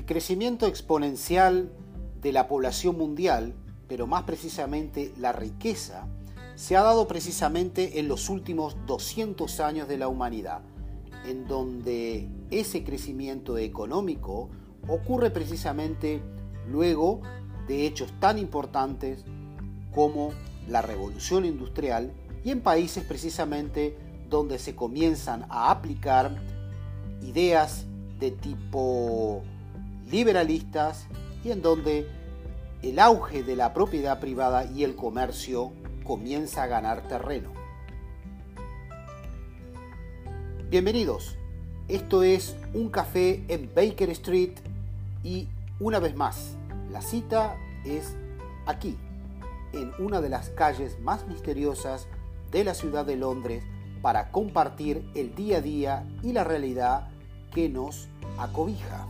El crecimiento exponencial de la población mundial, pero más precisamente la riqueza, se ha dado precisamente en los últimos 200 años de la humanidad, en donde ese crecimiento económico ocurre precisamente luego de hechos tan importantes como la revolución industrial y en países precisamente donde se comienzan a aplicar ideas de tipo liberalistas y en donde el auge de la propiedad privada y el comercio comienza a ganar terreno. Bienvenidos, esto es Un Café en Baker Street y una vez más, la cita es aquí, en una de las calles más misteriosas de la ciudad de Londres para compartir el día a día y la realidad que nos acobija.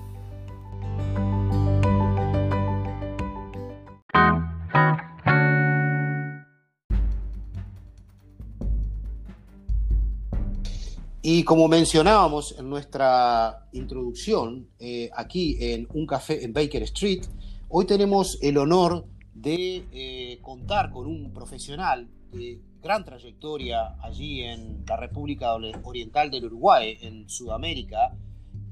Y como mencionábamos en nuestra introducción, eh, aquí en un café en Baker Street, hoy tenemos el honor de eh, contar con un profesional de gran trayectoria allí en la República Oriental del Uruguay, en Sudamérica,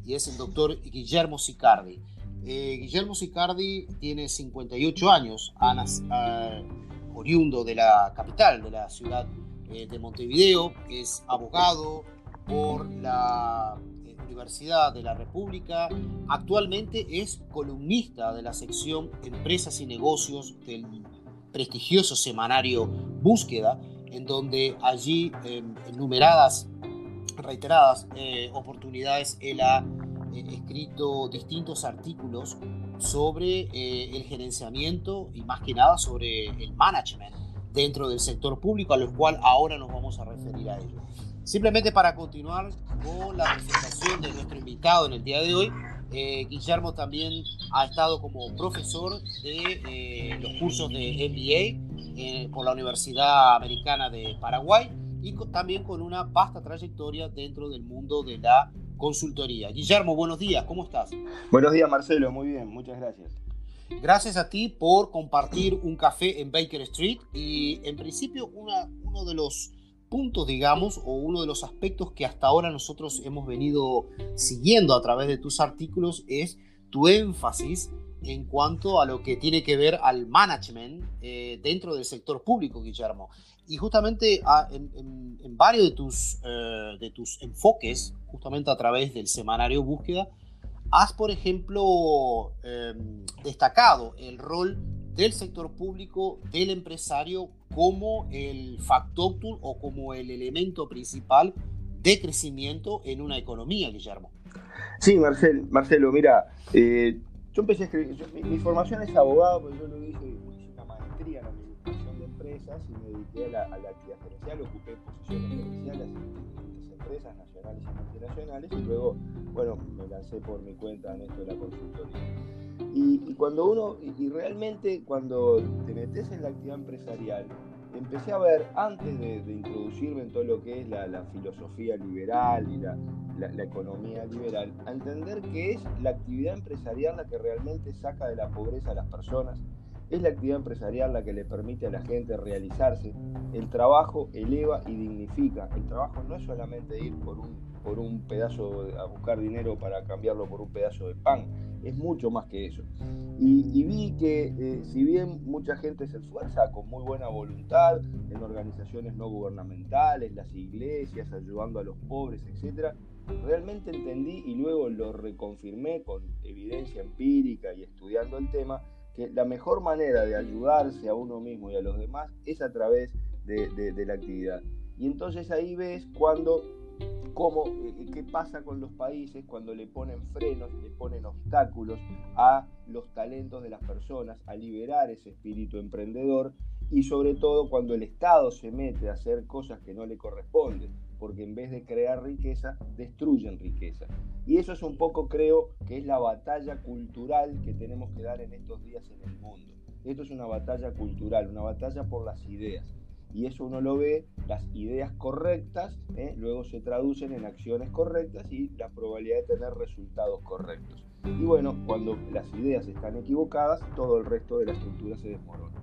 y es el doctor Guillermo Sicardi. Eh, Guillermo Sicardi tiene 58 años, oriundo de la capital, de la ciudad de Montevideo, es abogado, por la eh, Universidad de la República. Actualmente es columnista de la sección Empresas y Negocios del prestigioso semanario Búsqueda, en donde allí en enumeradas, reiteradas eh, oportunidades él ha eh, escrito distintos artículos sobre el gerenciamiento y más que nada sobre el management dentro del sector público, a lo cual ahora nos vamos a referir a ello. Simplemente para continuar con la presentación de nuestro invitado en el día de hoy, eh, Guillermo también ha estado como profesor de eh, los cursos de MBA eh, por la Universidad Americana de Paraguay y también con una vasta trayectoria dentro del mundo de la consultoría. Guillermo, buenos días, ¿cómo estás? Buenos días, Marcelo, muy bien, muchas gracias. Gracias a ti por compartir un café en Baker Street y en principio una, uno de los puntos, digamos, o uno de los aspectos que hasta ahora nosotros hemos venido siguiendo a través de tus artículos es tu énfasis en cuanto a lo que tiene que ver al management eh, dentro del sector público, Guillermo. Y justamente ah, en, varios de tus, eh, de tus enfoques, justamente a través del semanario Búsqueda, has, por ejemplo, em, destacado el rol del sector público, del empresario, como el factor o como el elemento principal de crecimiento en una economía, Guillermo. Sí, Marcel, Marcelo, mira, eh, yo empecé a escribir, mi, formación es abogado, pero yo lo hice, hice una maestría en administración de empresas y me dediqué a la, actividad gerencial, ocupé posiciones gerenciales en empresas nacionales y multinacionales y luego, bueno, me lancé por mi cuenta en esto de la consultoría. Y, cuando uno, y realmente cuando te metes en la actividad empresarial, empecé a ver, antes de, introducirme en todo lo que es la, filosofía liberal y la, la, economía liberal, a entender que es la actividad empresarial la que realmente saca de la pobreza a las personas, es la actividad empresarial la que le permite a la gente realizarse. El trabajo eleva y dignifica. El trabajo no es solamente ir por un, por un pedazo, a buscar dinero para cambiarlo por un pedazo de pan es mucho más que eso. Y, vi que eh, si bien mucha gente se esfuerza con muy buena voluntad en organizaciones no gubernamentales, las iglesias, ayudando a los pobres, etc., realmente entendí y luego lo reconfirmé con evidencia empírica y estudiando el tema, que la mejor manera de ayudarse a uno mismo y a los demás es a través de, de la actividad. Y entonces ahí ves cuando cómo, eh, qué pasa con los países cuando le ponen frenos, le ponen obstáculos a los talentos de las personas, a liberar ese espíritu emprendedor y sobre todo cuando el Estado se mete a hacer cosas que no le corresponden, porque en vez de crear riqueza, destruyen riqueza. Y eso es un poco, creo, que es la batalla cultural que tenemos que dar en estos días en el mundo. Esto es una batalla cultural, una batalla por las ideas y eso uno lo ve, las ideas correctas, ¿eh? luego se traducen en acciones correctas y la probabilidad de tener resultados correctos. Y bueno, cuando las ideas están equivocadas, todo el resto de la estructura se desmorona.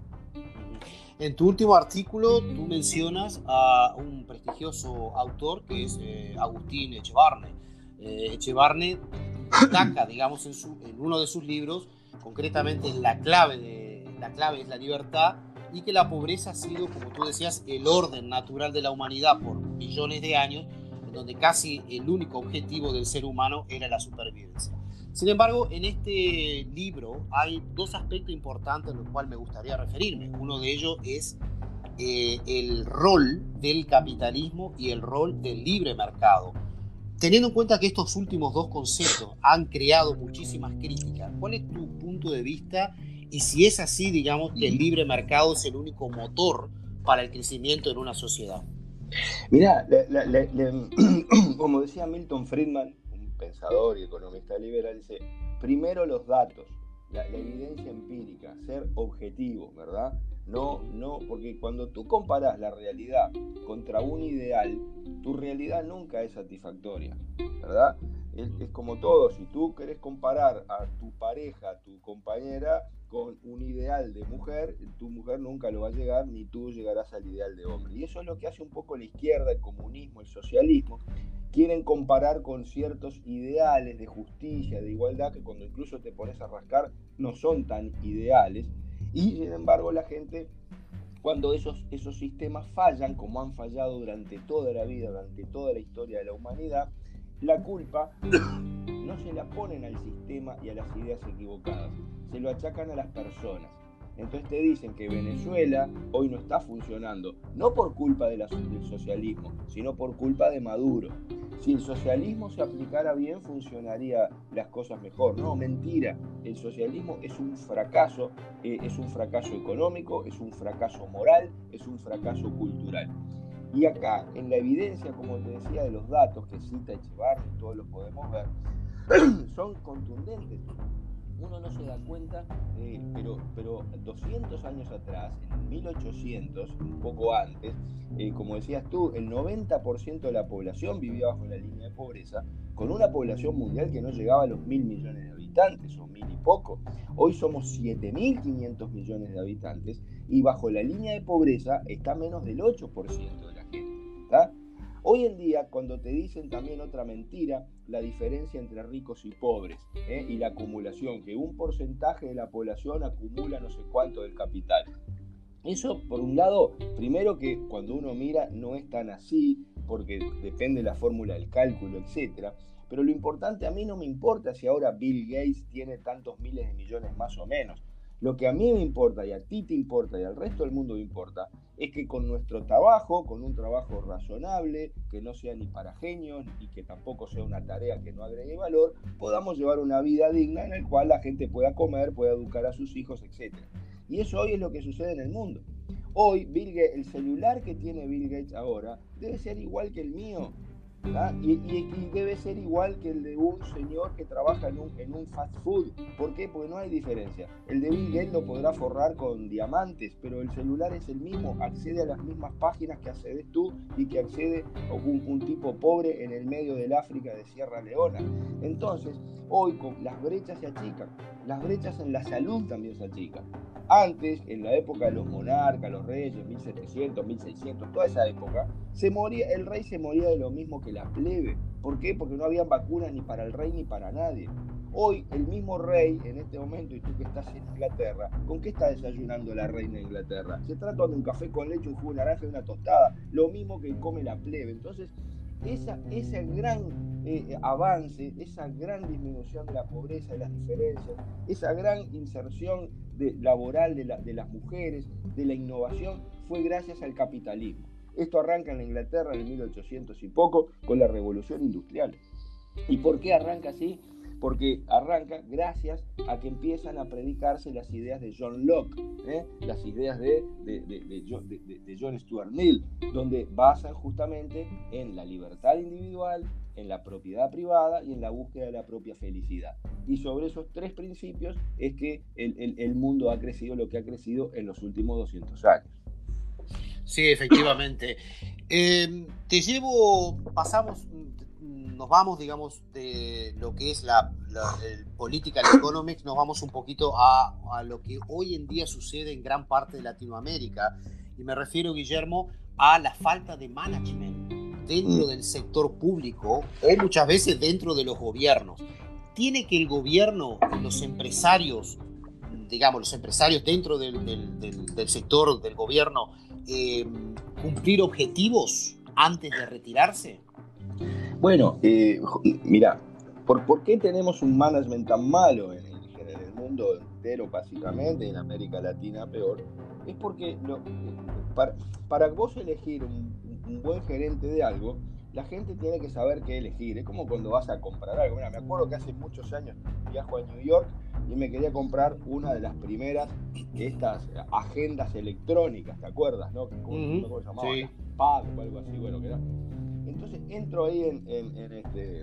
En tu último artículo, tú mencionas a un prestigioso autor que es eh, Agustín Echevarne. Eh, Echevarne destaca, digamos, en, su, en uno de sus libros, concretamente la clave, de, la clave es la libertad, y que la pobreza ha sido, como tú decías, el orden natural de la humanidad por millones de años, en donde casi el único objetivo del ser humano era la supervivencia. Sin embargo, en este libro hay dos aspectos importantes a los cuales me gustaría referirme. Uno de ellos es eh, el rol del capitalismo y el rol del libre mercado. Teniendo en cuenta que estos últimos dos conceptos han creado muchísimas críticas, ¿cuál es tu punto de vista y si es así, digamos, que el libre mercado es el único motor para el crecimiento en una sociedad. Mira, como decía Milton Friedman, un pensador y economista liberal, dice, primero los datos, la, evidencia empírica, ser objetivo, ¿verdad? No, no, porque cuando tú comparas la realidad contra un ideal, tu realidad nunca es satisfactoria, ¿verdad? Es, es, como todo, si tú querés comparar a tu pareja, a tu compañera, con un ideal de mujer, tu mujer nunca lo va a llegar, ni tú llegarás al ideal de hombre. Y eso es lo que hace un poco la izquierda, el comunismo, el socialismo. Quieren comparar con ciertos ideales de justicia, de igualdad, que cuando incluso te pones a rascar no son tan ideales. Y sin embargo la gente, cuando esos, esos sistemas fallan, como han fallado durante toda la vida, durante toda la historia de la humanidad, la culpa no se la ponen al sistema y a las ideas equivocadas, se lo achacan a las personas. Entonces te dicen que Venezuela hoy no está funcionando, no por culpa del socialismo, sino por culpa de Maduro. Si el socialismo se aplicara bien, funcionaría las cosas mejor. No, mentira. El socialismo es un fracaso, eh, es un fracaso económico, es un fracaso moral, es un fracaso cultural. Y acá, en la evidencia, como te decía, de los datos que cita Echevarri, todos los podemos ver, son contundentes. Uno no se da cuenta, eh, pero, pero 200 años atrás, en 1800, un poco antes, eh, como decías tú, el 90% de la población vivía bajo la línea de pobreza, con una población mundial que no llegaba a los mil millones de habitantes, o mil y poco. Hoy somos 7.500 millones de habitantes y bajo la línea de pobreza está menos del 8% Hoy en día, cuando te dicen también otra mentira, la diferencia entre ricos y pobres ¿eh? y la acumulación, que un porcentaje de la población acumula no sé cuánto del capital. Eso, por un lado, primero que cuando uno mira no es tan así, porque depende de la fórmula del cálculo, etc. Pero lo importante, a mí no me importa si ahora Bill Gates tiene tantos miles de millones más o menos. Lo que a mí me importa y a ti te importa y al resto del mundo me importa es que con nuestro trabajo, con un trabajo razonable, que no sea ni para genios y que tampoco sea una tarea que no agregue valor, podamos llevar una vida digna en la cual la gente pueda comer, pueda educar a sus hijos, etc. Y eso hoy es lo que sucede en el mundo. Hoy Bill Gates, el celular que tiene Bill Gates ahora debe ser igual que el mío. Y, debe ser igual que el de un señor que trabaja en un, en un fast food. ¿Por qué? Porque no hay diferencia. El de Bill Gates lo podrá forrar con diamantes, pero el celular es el mismo, accede a las mismas páginas que accedes tú y que accede un, un tipo pobre en el medio del África de Sierra Leona. Entonces, hoy con las brechas se achican, las brechas en la salud también se achican. Antes, en la época de los monarcas, los reyes, 1700, 1600, toda esa época, se moría, el rey se moría de lo mismo que la plebe. ¿Por qué? Porque no había vacunas ni para el rey ni para nadie. Hoy el mismo rey, en este momento, y tú que estás en Inglaterra, ¿con qué está desayunando la reina de Inglaterra? Se trata de un café con leche, un jugo de naranja y una tostada, lo mismo que come la plebe. Entonces, esa, ese gran eh, avance, esa gran disminución de la pobreza, de las diferencias, esa gran inserción laboral de las mujeres, de la innovación, fue gracias al capitalismo. Esto arranca en Inglaterra en 1800 y poco con la revolución industrial. ¿Y por qué arranca así? Porque arranca gracias a que empiezan a predicarse las ideas de John Locke, ¿eh? las ideas de, de, John Stuart Mill, donde basan justamente en la libertad individual, en la propiedad privada y en la búsqueda de la propia felicidad. Y sobre esos tres principios es que el, el mundo ha crecido lo que ha crecido en los últimos 200 años. Sí, efectivamente. Em, te llevo, pasamos nos vamos, digamos, de lo que es la, el political economics, nos vamos un poquito a, a, lo que hoy en día sucede en gran parte de Latinoamérica. Y me refiero, Guillermo, a la falta de management dentro mm. del sector público o muchas veces dentro de los gobiernos. ¿Tiene que el gobierno, los empresarios, digamos, los empresarios dentro del, del, sector del gobierno, eh, cumplir objetivos antes de retirarse? Bueno, eh, mira, ¿por, ¿por, qué tenemos un management tan malo en el, mundo entero, básicamente, en América Latina peor? Es porque para, para, vos elegir un, buen gerente de algo, la gente tiene que saber qué elegir. Es como cuando vas a comprar algo. Mira, me acuerdo que hace muchos años viajo a New York y me quería comprar una de las primeras estas agendas electrónicas, ¿te acuerdas? ¿no? ¿Cómo, se llamaba? Sí. o algo así, bueno, que era entonces entro ahí en, este,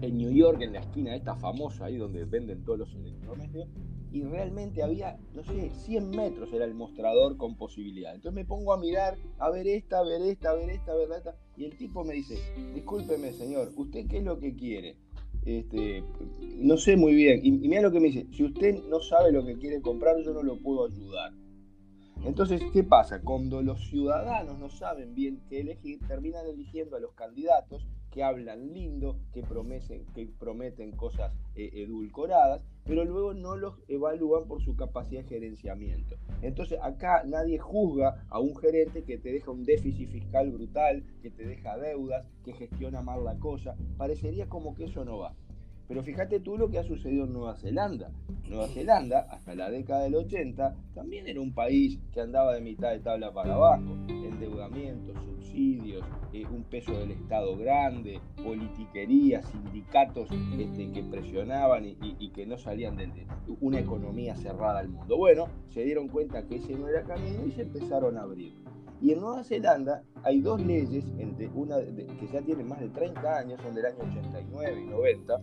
en New York, en la esquina esta famosa, ahí donde venden todos los electrodomésticos, y realmente había, no sé, 100 metros era el mostrador con posibilidad. Entonces me pongo a mirar, a ver esta, a ver esta, a ver esta, a ver esta, y el tipo me dice, discúlpeme señor, ¿usted qué es lo que quiere? Este, no sé muy bien, y, y mira lo que me dice, si usted no sabe lo que quiere comprar, yo no lo puedo ayudar. Entonces, ¿qué pasa? Cuando los ciudadanos no saben bien qué elegir, terminan eligiendo a los candidatos que hablan lindo, que prometen, que prometen cosas eh, edulcoradas, pero luego no los evalúan por su capacidad de gerenciamiento. Entonces, acá nadie juzga a un gerente que te deja un déficit fiscal brutal, que te deja deudas, que gestiona mal la cosa. Parecería como que eso no va. Pero fíjate tú lo que ha sucedido en Nueva Zelanda. Nueva Zelanda, hasta la década del 80, también era un país que andaba de mitad de tabla para abajo. Endeudamiento, subsidios, eh, un peso del Estado grande, politiquería, sindicatos este, que presionaban y, que no salían de, una economía cerrada al mundo. Bueno, se dieron cuenta que ese no era camino y se empezaron a abrir. Y en Nueva Zelanda hay dos leyes, entre una que ya tienen más de 30 años, son del año 89 y 90,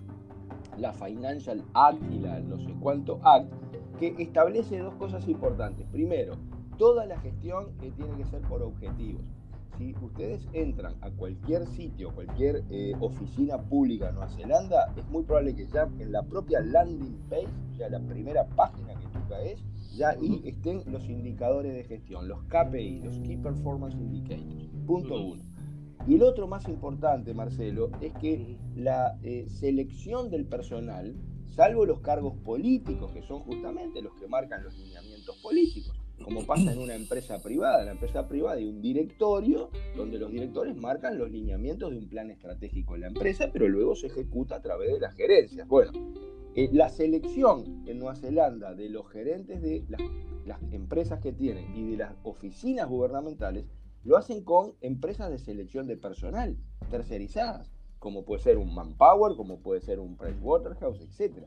la Financial Act y la no sé cuánto Act, que establece dos cosas importantes. Primero, toda la gestión que tiene que ser por objetivos. Si ustedes entran a cualquier sitio, cualquier eh, oficina pública en Nueva Zelanda, es muy probable que ya en la propia landing page, o sea, la primera página que tú caes, ya ahí estén los indicadores de gestión, los KPI, los Key Performance Indicators. Punto uno. Y el otro más importante, Marcelo, es que la eh, selección del personal, salvo los cargos políticos, que son justamente los que marcan los lineamientos políticos, como pasa en una empresa privada. La empresa privada hay un directorio donde los directores marcan los lineamientos de un plan estratégico en la empresa, pero luego se ejecuta a través de las gerencias. Bueno, eh, la selección en Nueva Zelanda de los gerentes de las empresas que tienen y de las oficinas gubernamentales lo hacen con empresas de selección de personal tercerizadas, como puede ser un Manpower, como puede ser un Pricewaterhouse, etc.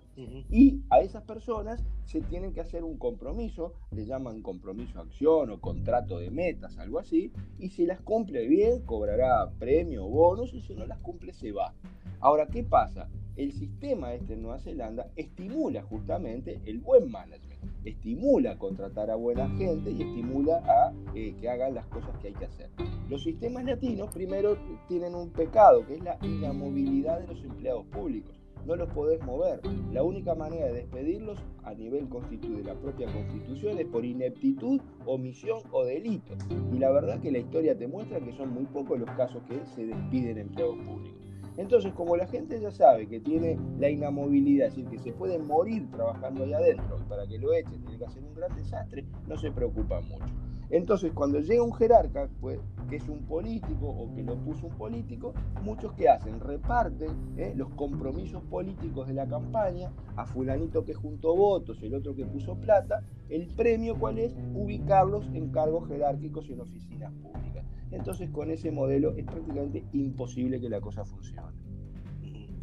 Y a esas personas se tienen que hacer un compromiso, le llaman compromiso acción o contrato de metas, algo así, y si las cumple bien, cobrará premio o bonus, y si no las cumple, se va. Ahora, ¿qué pasa? El sistema este en Nueva Zelanda estimula justamente el buen management estimula a contratar a buena gente y estimula a eh, que hagan las cosas que hay que hacer. Los sistemas latinos primero tienen un pecado, que es la inamovilidad de los empleados públicos. No los podés mover. La única manera de despedirlos a nivel de la propia constitución es por ineptitud, omisión o delito. Y la verdad que la historia te muestra que son muy pocos los casos que se despiden empleados públicos. Entonces, como la gente ya sabe que tiene la inamovilidad, es decir, que se puede morir trabajando ahí adentro, y para que lo echen tiene que hacer un gran desastre, no se preocupa mucho. Entonces, cuando llega un jerarca, pues, que es un político o que lo puso un político, muchos que hacen, reparten ¿eh? los compromisos políticos de la campaña a fulanito que juntó votos, el otro que puso plata, el premio cuál es ubicarlos en cargos jerárquicos y en oficinas públicas. Entonces con ese modelo es prácticamente imposible que la cosa funcione.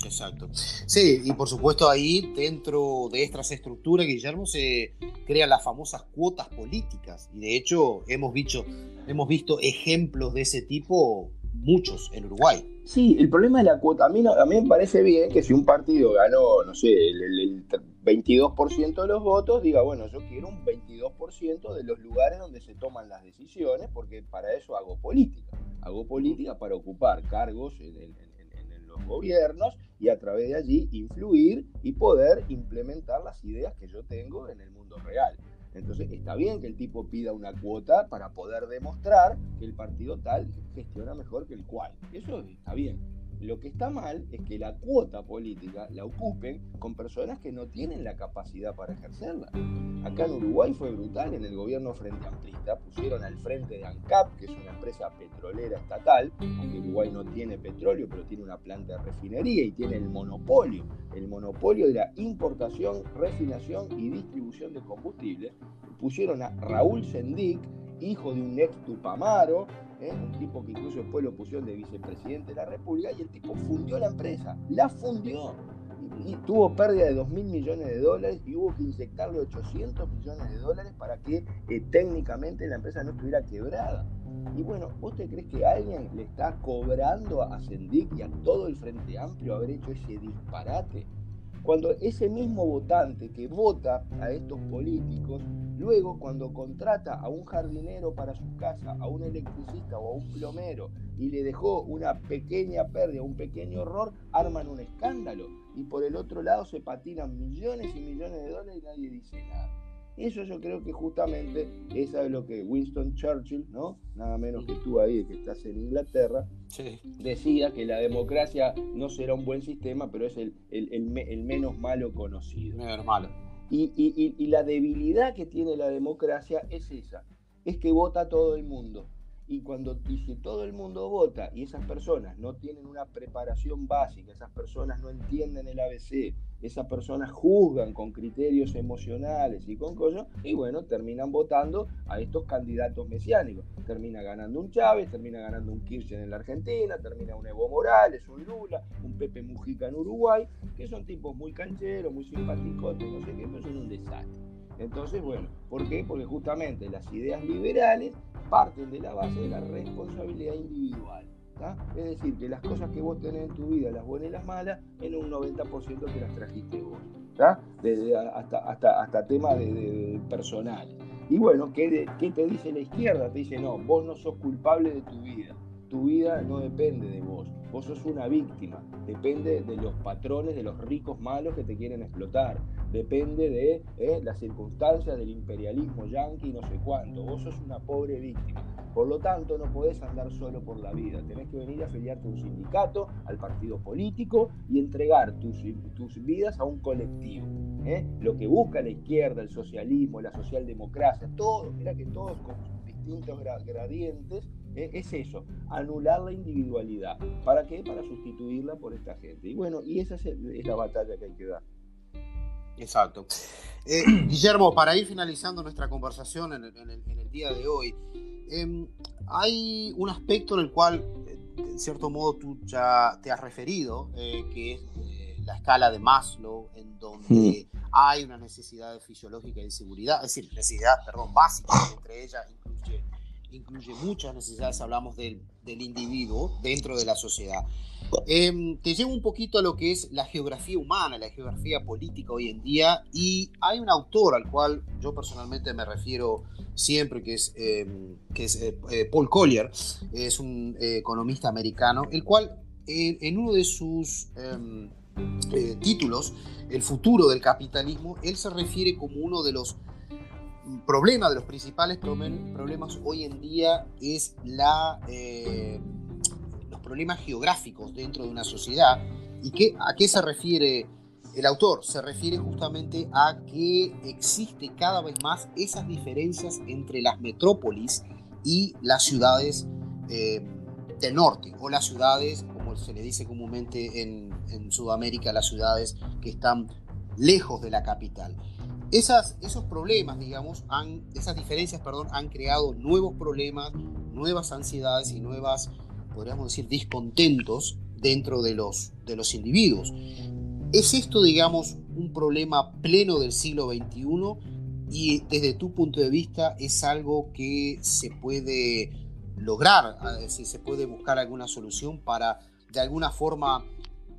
Exacto. Sí, y por supuesto ahí dentro de estas estructuras, Guillermo, se crean las famosas cuotas políticas. Y de hecho hemos visto, hemos visto ejemplos de ese tipo muchos en Uruguay. Sí, el problema de la cuota, a mí, a mí me parece bien que si un partido ganó, no sé, el, 22% de los votos, diga, bueno, yo quiero un 22% de los lugares donde se toman las decisiones, porque para eso hago política. Hago política para ocupar cargos en, gobiernos y a través de allí influir y poder implementar las ideas que yo tengo en el mundo real. Entonces está bien que el tipo pida una cuota para poder demostrar que el partido tal gestiona mejor que el cual. Eso está bien. Lo que está mal es que la cuota política la ocupen con personas que no tienen la capacidad para ejercerla. Acá en Uruguay fue brutal, en el gobierno frente amplista pusieron al frente de ANCAP, que es una empresa petrolera estatal, aunque Uruguay no tiene petróleo, pero tiene una planta de refinería y tiene el monopolio, el monopolio de la importación, refinación y distribución de combustible. Pusieron a Raúl Sendic, hijo de un ex Tupamaro, un tipo que incluso después lo pusieron de vicepresidente de la República, y el tipo fundió la empresa, la fundió. Y, tuvo pérdida de 2 mil millones de dólares y hubo que inyectarle 800 millones de dólares para que eh, técnicamente la empresa no estuviera quebrada. Y bueno, ¿vos te crees que alguien le está cobrando a Sendic y a todo el Frente Amplio haber hecho ese disparate? Cuando ese mismo votante que vota a estos políticos Luego, cuando contrata a un jardinero para su casa, a un electricista o a un plomero y le dejó una pequeña pérdida, un pequeño error, arman un escándalo. Y por el otro lado se patinan millones y millones de dólares y nadie dice nada. Eso yo creo que justamente es lo que Winston Churchill, ¿no? Nada menos que tú ahí, que estás en Inglaterra, decía que la democracia no será un buen sistema, pero es el, el menos malo conocido. Menos malo. Y, la debilidad que tiene la democracia es esa, es que vota todo el mundo. Y cuando si todo el mundo vota y esas personas no tienen una preparación básica, esas personas no entienden el ABC, esas personas juzgan con criterios emocionales y con cosas, y bueno, terminan votando a estos candidatos mesiánicos. Termina ganando un Chávez, termina ganando un Kirchner en la Argentina, termina un Evo Morales, un Lula, un Pepe Mujica en Uruguay, que son tipos muy cancheros, muy simpáticos, no sé qué, pero son un desastre. Entonces, bueno, ¿por qué? Porque justamente las ideas liberales parten de la base de la responsabilidad individual. Es decir, que las cosas que vos tenés en tu vida, las buenas y las malas, en un 90% que las trajiste vos. hasta, hasta, hasta temas de, personal. Y bueno, ¿qué, ¿qué te dice la izquierda? Te dice, no, vos no sos culpable de tu vida. Tu vida no depende de vos. Vos sos una víctima. Depende de los patrones, de los ricos malos que te quieren explotar depende de eh, las circunstancias del imperialismo yanqui, no sé cuánto. Vos sos una pobre víctima. Por lo tanto, no podés andar solo por la vida. Tenés que venir a afiliarte a un sindicato, al partido político y entregar tus, tus vidas a un colectivo. ¿eh? Lo que busca la izquierda, el socialismo, la socialdemocracia, todo, mira que todos con distintos gradientes. Es eso, anular la individualidad. ¿Para qué? Para sustituirla por esta gente. Y bueno, y esa es la batalla que hay que dar. Exacto. Eh, Guillermo, para ir finalizando nuestra conversación en el, día de hoy, em, hay un aspecto en el cual, eh, en cierto modo, tú ya te has referido, eh, que es la escala de Maslow, en donde hay una necesidad fisiológica de seguridad, es decir, necesidad, perdón, básica, entre ellas incluye, incluye muchas necesidades, hablamos del, del individuo dentro de la sociedad. Em, te llevo un poquito a lo que es la geografía humana, la geografía política hoy en día, y hay un autor al cual yo personalmente me refiero siempre, que es, em, que es eh, eh, Paul Collier, es un eh, economista americano, el cual en uno de sus em, títulos, El futuro del capitalismo, él se refiere como uno de los problemas, de los principales problemas hoy en día es la problemas geográficos dentro de una sociedad. ¿Y qué, a qué se refiere el autor? Se refiere justamente a que existe cada vez más esas diferencias entre las metrópolis y las ciudades eh, del norte, o las ciudades, como se le dice comúnmente en, en Sudamérica, las ciudades que están lejos de la capital. Esas, esos problemas, digamos, han, esas diferencias, perdón, han creado nuevos problemas, nuevas ansiedades y nuevas podríamos decir, discontentos dentro de los, de los individuos. ¿Es esto, digamos, un problema pleno del siglo XXI y desde tu punto de vista es algo que se puede lograr, si se puede buscar alguna solución para de alguna forma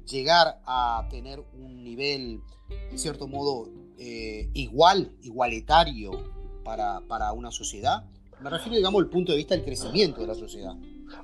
llegar a tener un nivel, en cierto modo, eh, igual, igualitario para, para una sociedad? Me refiero, digamos, al punto de vista del crecimiento de la sociedad.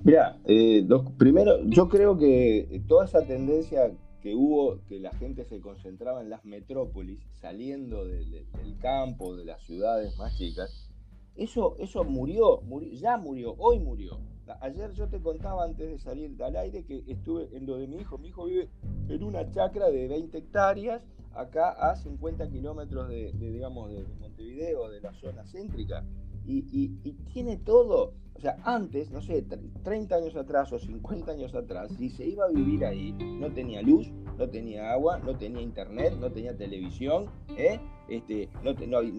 Mira, eh, primero, yo creo que toda esa tendencia que hubo, que la gente se concentraba en las metrópolis, saliendo del campo, de las ciudades más chicas, eso, eso murió, ya murió, hoy murió. Ayer yo te contaba antes de salir al aire que estuve en lo de mi hijo. Mi hijo vive en una chacra de 20 hectáreas, acá a 50 kilómetros de, digamos, de Montevideo, de la zona céntrica. y tiene todo o sea, antes, no sé, 30 años atrás o 50 años atrás, si se iba a vivir ahí, no tenía luz, no tenía agua, no tenía internet, no tenía televisión, ¿eh? Este, no, eh,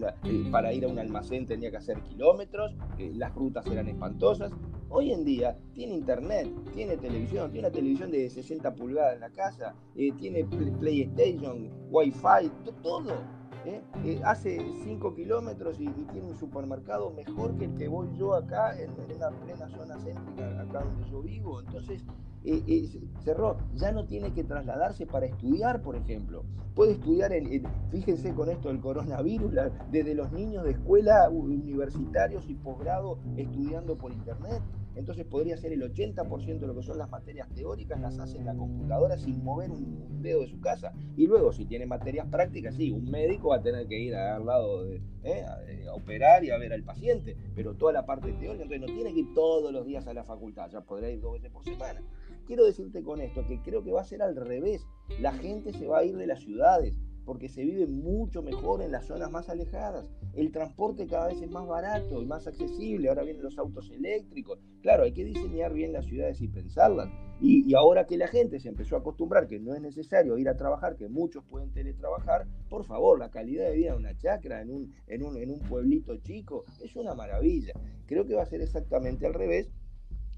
para ir a un almacén tenía que hacer kilómetros, eh, las rutas eran espantosas. Hoy en día tiene internet, tiene televisión, tiene una televisión de 60 pulgadas en la casa, tiene PlayStation, Wi-Fi, todo ¿eh? Eh, hace 5 kilómetros y, tiene un supermercado mejor que el que voy yo acá en, la plena zona céntrica, acá donde yo vivo. Entonces, eh, cerró, ya no tiene que trasladarse para estudiar, por ejemplo. Puede estudiar, en, fíjense con esto del coronavirus, desde los niños de escuela universitarios y posgrado estudiando por internet. Entonces podría ser el 80% de lo que son las materias teóricas, las hace en la computadora sin mover un, dedo de su casa. Y luego, si tiene materias prácticas, sí, un médico va a tener que ir al lado de, ¿eh? a, operar y a ver al paciente, pero toda la parte teórica, entonces no tiene que ir todos los días a la facultad, ya podría ir dos veces por semana. Quiero decirte con esto que creo que va a ser al revés. La gente se va a ir de las ciudades porque se vive mucho mejor en las zonas más alejadas. El transporte cada vez es más barato y más accesible. Ahora vienen los autos eléctricos. Claro, hay que diseñar bien las ciudades y pensarlas. Y, ahora que la gente se empezó a acostumbrar que no es necesario ir a trabajar, que muchos pueden teletrabajar, por favor, la calidad de vida de una chacra en en en un pueblito chico es una maravilla. Creo que va a ser exactamente al revés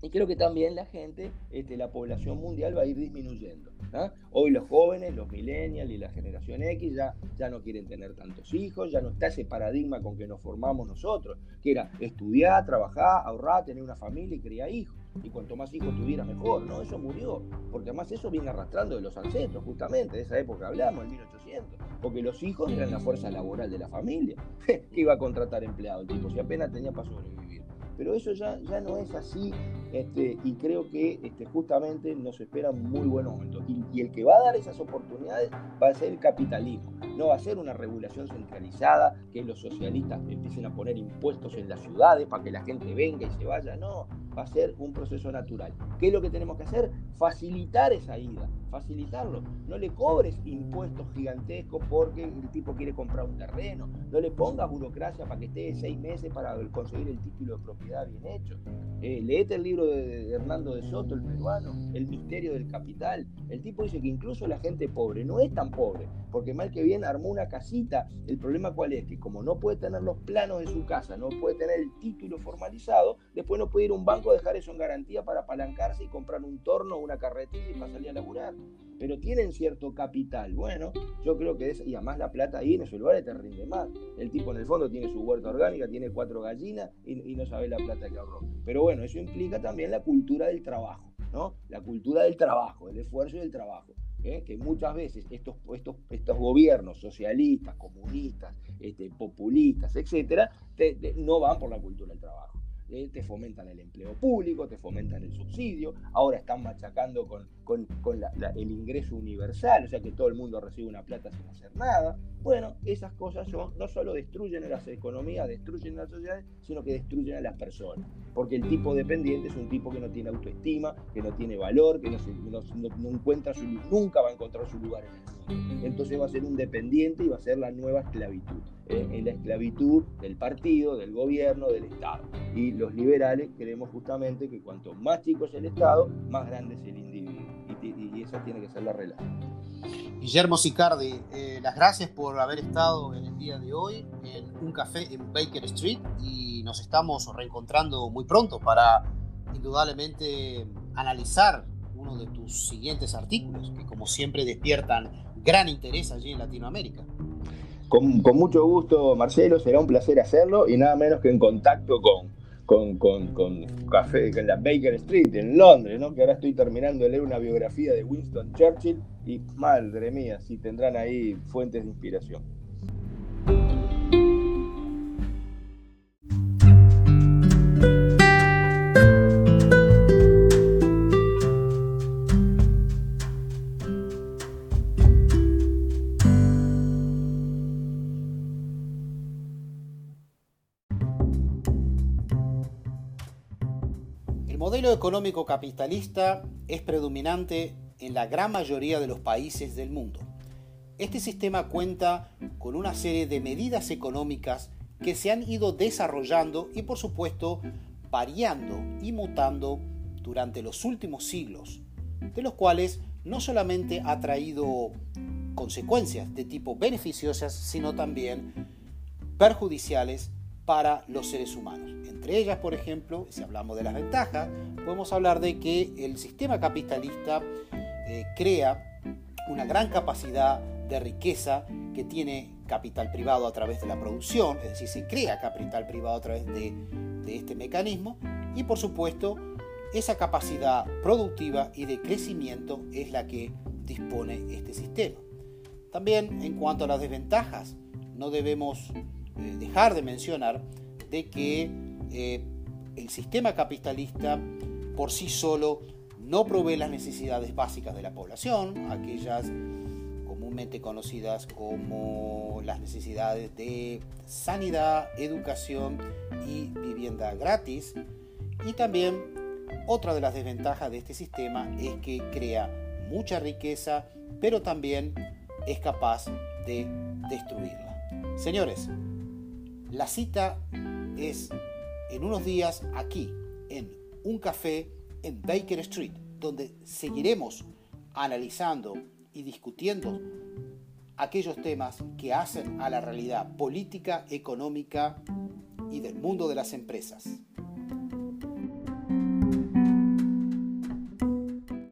y creo que también la gente, este, la población mundial va a ir disminuyendo. ¿ah? Hoy los jóvenes, los millennials y la generación X ya, ya no quieren tener tantos hijos, ya no está ese paradigma con que nos formamos nosotros, que era estudiar, trabajar, ahorrar, tener una familia y criar hijos. Y cuanto más hijos tuviera, mejor. No, eso murió. Porque además eso viene arrastrando de los ancestros, justamente, de esa época hablamos, el 1800. Porque los hijos eran la fuerza laboral de la familia. que iba a contratar empleados, tipo, si apenas tenía para sobrevivir pero eso ya, ya no es así este, y creo que este, justamente nos esperan muy buenos momentos. Y, el que va a dar esas oportunidades va a ser el capitalismo, no va a ser una regulación centralizada, que los socialistas empiecen a poner impuestos en las ciudades para que la gente venga y se vaya, no, va a ser un proceso natural. ¿Qué es lo que tenemos que hacer? Facilitar esa ida, facilitarlo. No le cobres impuestos gigantescos porque el tipo quiere comprar un terreno, no le pongas burocracia para que esté seis meses para conseguir el título de propiedad bien hecho. Eh, leete el libro de Hernando de Soto, el peruano, El misterio del capital. El tipo dice que incluso la gente pobre no es tan pobre, porque mal que bien armó una casita. El problema cuál es, que como no puede tener los planos de su casa, no puede tener el título formalizado, después no puede ir a un banco dejar eso en garantía para apalancarse y comprar un torno o una carretilla y para salir a laburar pero tienen cierto capital. Bueno, yo creo que es, y además la plata ahí en esos lugares te rinde más. El tipo en el fondo tiene su huerta orgánica, tiene cuatro gallinas y, no sabe la plata que ahorró. Pero bueno, eso implica también la cultura del trabajo, ¿no? La cultura del trabajo, el esfuerzo y el trabajo. ¿eh? que muchas veces estos, estos, estos gobiernos socialistas, comunistas, este, populistas, etcétera, no van por la cultura del trabajo. ¿Eh? te fomentan el empleo público, te fomentan el subsidio, ahora están machacando con, con, el ingreso universal, o sea que todo el mundo recibe una plata sin hacer nada. Bueno, esas cosas son, no solo destruyen a las economías, destruyen las sociedades, sino que destruyen a las personas. Porque el tipo dependiente es un tipo que no tiene autoestima, que no tiene valor, que no, encuentra su, nunca va a encontrar su lugar en el. Entonces va a ser un dependiente y va a ser la nueva esclavitud. ¿eh? en la esclavitud del partido, del gobierno, del Estado. Y los liberales creemos justamente que cuanto más chico es el Estado, más grande es el individuo. Y, esa tiene que ser la relación. Guillermo Sicardi, eh, las gracias por haber estado en el día de hoy en un café en Baker Street y nos estamos reencontrando muy pronto para indudablemente analizar uno de tus siguientes artículos que como siempre despiertan gran interés allí en Latinoamérica. Con, mucho gusto, Marcelo, será un placer hacerlo y nada menos que en contacto con, con, con, con café, en la Baker Street, en Londres, ¿no? que ahora estoy terminando de leer una biografía de Winston Churchill y madre mía, si tendrán ahí fuentes de inspiración. Económico capitalista es predominante en la gran mayoría de los países del mundo. Este sistema cuenta con una serie de medidas económicas que se han ido desarrollando y por supuesto variando y mutando durante los últimos siglos, de los cuales no solamente ha traído consecuencias de tipo beneficiosas, sino también perjudiciales para los seres humanos. Entre ellas, por ejemplo, si hablamos de las ventajas, podemos hablar de que el sistema capitalista eh, crea una gran capacidad de riqueza que tiene capital privado a través de la producción, es decir, se crea capital privado a través de, este mecanismo y por supuesto esa capacidad productiva y de crecimiento es la que dispone este sistema. También en cuanto a las desventajas, no debemos dejar de mencionar de que eh, el sistema capitalista por sí solo no provee las necesidades básicas de la población, aquellas comúnmente conocidas como las necesidades de sanidad, educación y vivienda gratis. Y también otra de las desventajas de este sistema es que crea mucha riqueza, pero también es capaz de destruirla. Señores, la cita es en unos días aquí, en un café en Baker Street, donde seguiremos analizando y discutiendo aquellos temas que hacen a la realidad política, económica y del mundo de las empresas.